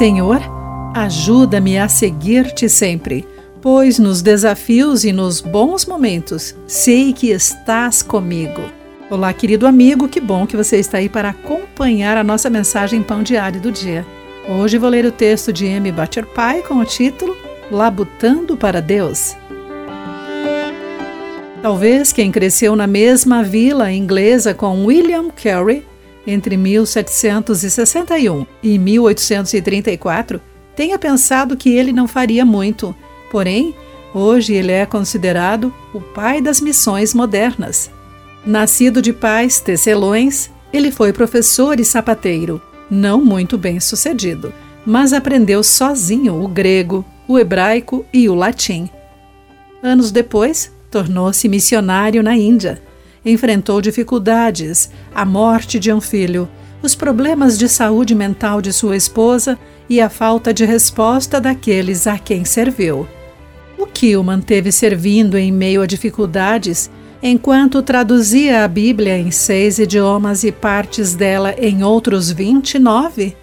Senhor, ajuda-me a seguir-te sempre, pois nos desafios e nos bons momentos sei que estás comigo. Olá, querido amigo, que bom que você está aí para acompanhar a nossa mensagem Pão Diário do Dia. Hoje vou ler o texto de M. Pai com o título Labutando para Deus. Talvez quem cresceu na mesma vila inglesa com William Carey entre 1761 e 1834 tenha pensado que ele não faria muito. Porém, hoje ele é considerado o pai das missões modernas. Nascido de pais tecelões, ele foi professor e sapateiro, não muito bem sucedido, mas aprendeu sozinho o grego, o hebraico e o latim. Anos depois, tornou-se missionário na Índia. Enfrentou dificuldades, a morte de um filho, os problemas de saúde mental de sua esposa e a falta de resposta daqueles a quem serviu. O que o manteve servindo em meio a dificuldades, enquanto traduzia a Bíblia em seis idiomas e partes dela em outros vinte e nove?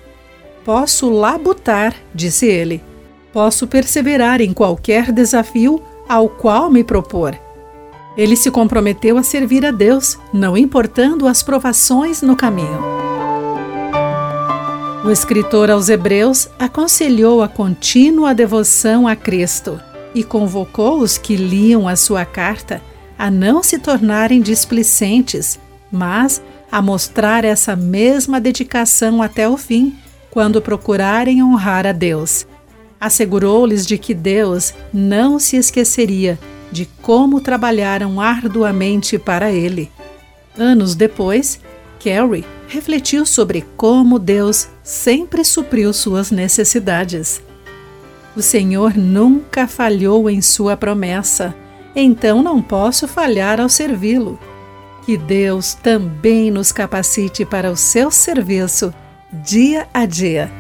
Posso labutar, disse ele. Posso perseverar em qualquer desafio ao qual me propor. Ele se comprometeu a servir a Deus, não importando as provações no caminho. O escritor aos Hebreus aconselhou a contínua devoção a Cristo e convocou os que liam a sua carta a não se tornarem displicentes, mas a mostrar essa mesma dedicação até o fim, quando procurarem honrar a Deus assegurou-lhes de que Deus não se esqueceria de como trabalharam arduamente para ele. Anos depois, Carrie refletiu sobre como Deus sempre supriu suas necessidades. O Senhor nunca falhou em sua promessa, então não posso falhar ao servi-lo. Que Deus também nos capacite para o seu serviço dia a dia.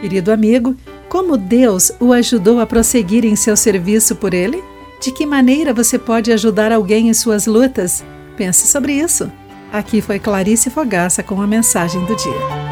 Querido amigo, como Deus o ajudou a prosseguir em seu serviço por Ele? De que maneira você pode ajudar alguém em suas lutas? Pense sobre isso. Aqui foi Clarice Fogaça com a mensagem do dia.